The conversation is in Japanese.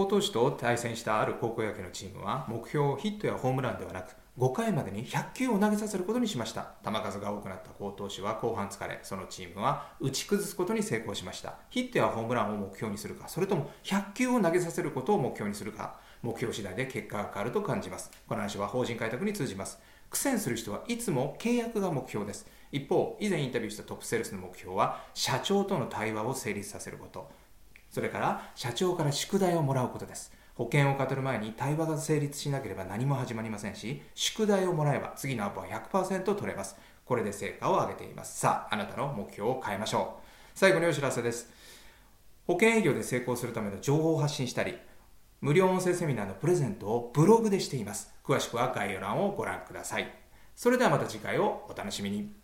高投手と対戦したある高校野球のチームは目標をヒットやホームランではなく5回までに100球を投げさせることにしました。球数が多くなった好投手は後半疲れそのチームは打ち崩すことに成功しました。ヒットやホームランを目標にするかそれとも100球を投げさせることを目標にするか目標次第で結果が変わると感じます。この話は法人開拓に通じます。苦戦する人はいつも契約が目標です。一方以前インタビューしたトップセールスの目標は社長との対話を成立させること。それから社長から宿題をもらうことです。保険を語る前に対話が成立しなければ何も始まりませんし宿題をもらえば次のアップは100%取れます。これで成果を上げています。さああなたの目標を変えましょう。最後にお知らせです。保険営業で成功するための情報を発信したり無料音声セミナーのプレゼントをブログでしています。詳しくは概要欄をご覧ください。それではまた次回をお楽しみに。